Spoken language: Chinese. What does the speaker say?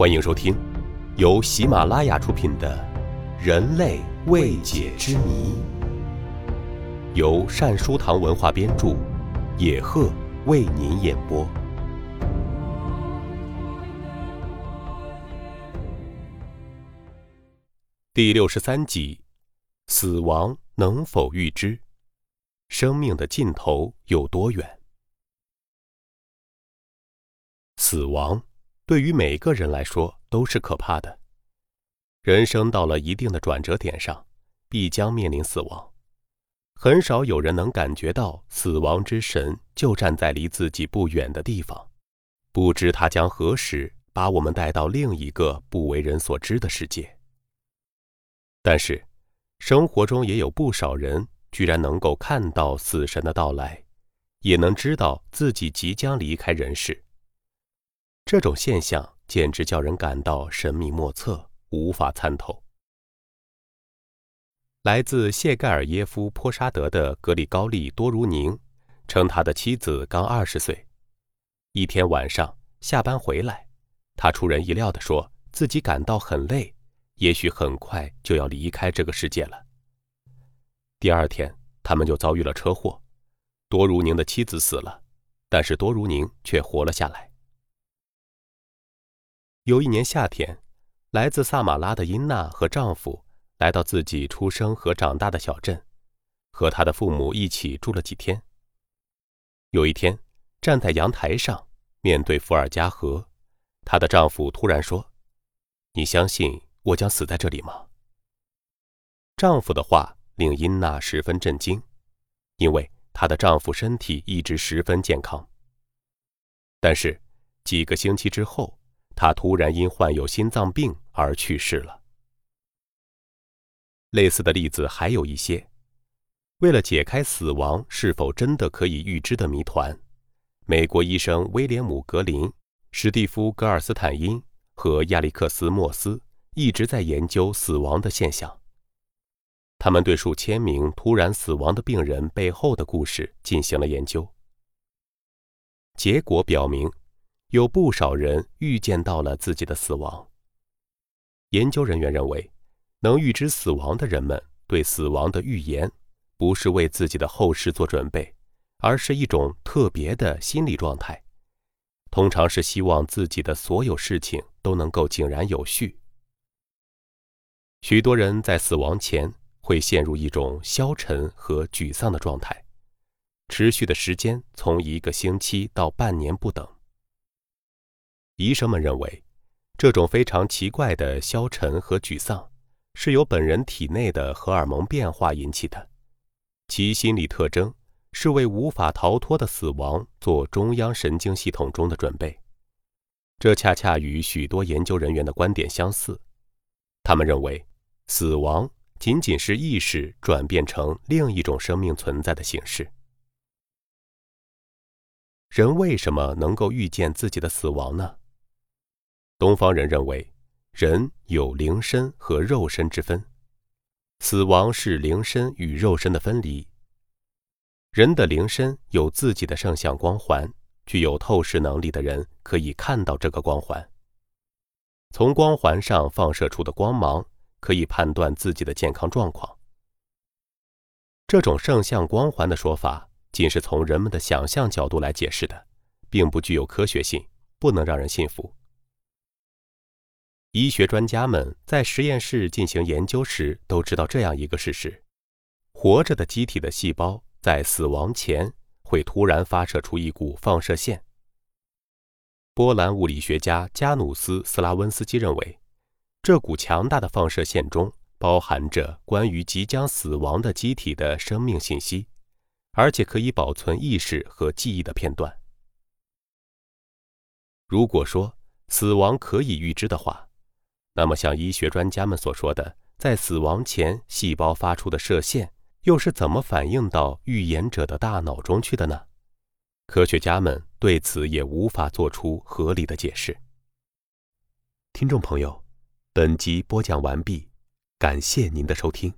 欢迎收听，由喜马拉雅出品的《人类未解之谜》，由善书堂文化编著，野鹤为您演播。第六十三集：死亡能否预知？生命的尽头有多远？死亡。对于每个人来说都是可怕的。人生到了一定的转折点上，必将面临死亡。很少有人能感觉到死亡之神就站在离自己不远的地方，不知他将何时把我们带到另一个不为人所知的世界。但是，生活中也有不少人居然能够看到死神的到来，也能知道自己即将离开人世。这种现象简直叫人感到神秘莫测，无法参透。来自谢盖尔耶夫波沙德的格里高利多如宁称，他的妻子刚二十岁。一天晚上下班回来，他出人意料地说自己感到很累，也许很快就要离开这个世界了。第二天，他们就遭遇了车祸，多如宁的妻子死了，但是多如宁却活了下来。有一年夏天，来自萨马拉的英娜和丈夫来到自己出生和长大的小镇，和她的父母一起住了几天。有一天，站在阳台上面对伏尔加河，她的丈夫突然说：“你相信我将死在这里吗？”丈夫的话令英娜十分震惊，因为她的丈夫身体一直十分健康。但是几个星期之后，他突然因患有心脏病而去世了。类似的例子还有一些。为了解开死亡是否真的可以预知的谜团，美国医生威廉姆·格林、史蒂夫·格尔斯坦因和亚历克斯·莫斯一直在研究死亡的现象。他们对数千名突然死亡的病人背后的故事进行了研究。结果表明。有不少人预见到了自己的死亡。研究人员认为，能预知死亡的人们对死亡的预言，不是为自己的后事做准备，而是一种特别的心理状态，通常是希望自己的所有事情都能够井然有序。许多人在死亡前会陷入一种消沉和沮丧的状态，持续的时间从一个星期到半年不等。医生们认为，这种非常奇怪的消沉和沮丧，是由本人体内的荷尔蒙变化引起的。其心理特征是为无法逃脱的死亡做中央神经系统中的准备。这恰恰与许多研究人员的观点相似。他们认为，死亡仅仅是意识转变成另一种生命存在的形式。人为什么能够预见自己的死亡呢？东方人认为，人有灵身和肉身之分，死亡是灵身与肉身的分离。人的灵身有自己的圣像光环，具有透视能力的人可以看到这个光环。从光环上放射出的光芒可以判断自己的健康状况。这种圣像光环的说法，仅是从人们的想象角度来解释的，并不具有科学性，不能让人信服。医学专家们在实验室进行研究时，都知道这样一个事实：活着的机体的细胞在死亡前会突然发射出一股放射线。波兰物理学家加努斯·斯拉温斯基认为，这股强大的放射线中包含着关于即将死亡的机体的生命信息，而且可以保存意识和记忆的片段。如果说死亡可以预知的话，那么，像医学专家们所说的，在死亡前细胞发出的射线，又是怎么反映到预言者的大脑中去的呢？科学家们对此也无法做出合理的解释。听众朋友，本集播讲完毕，感谢您的收听。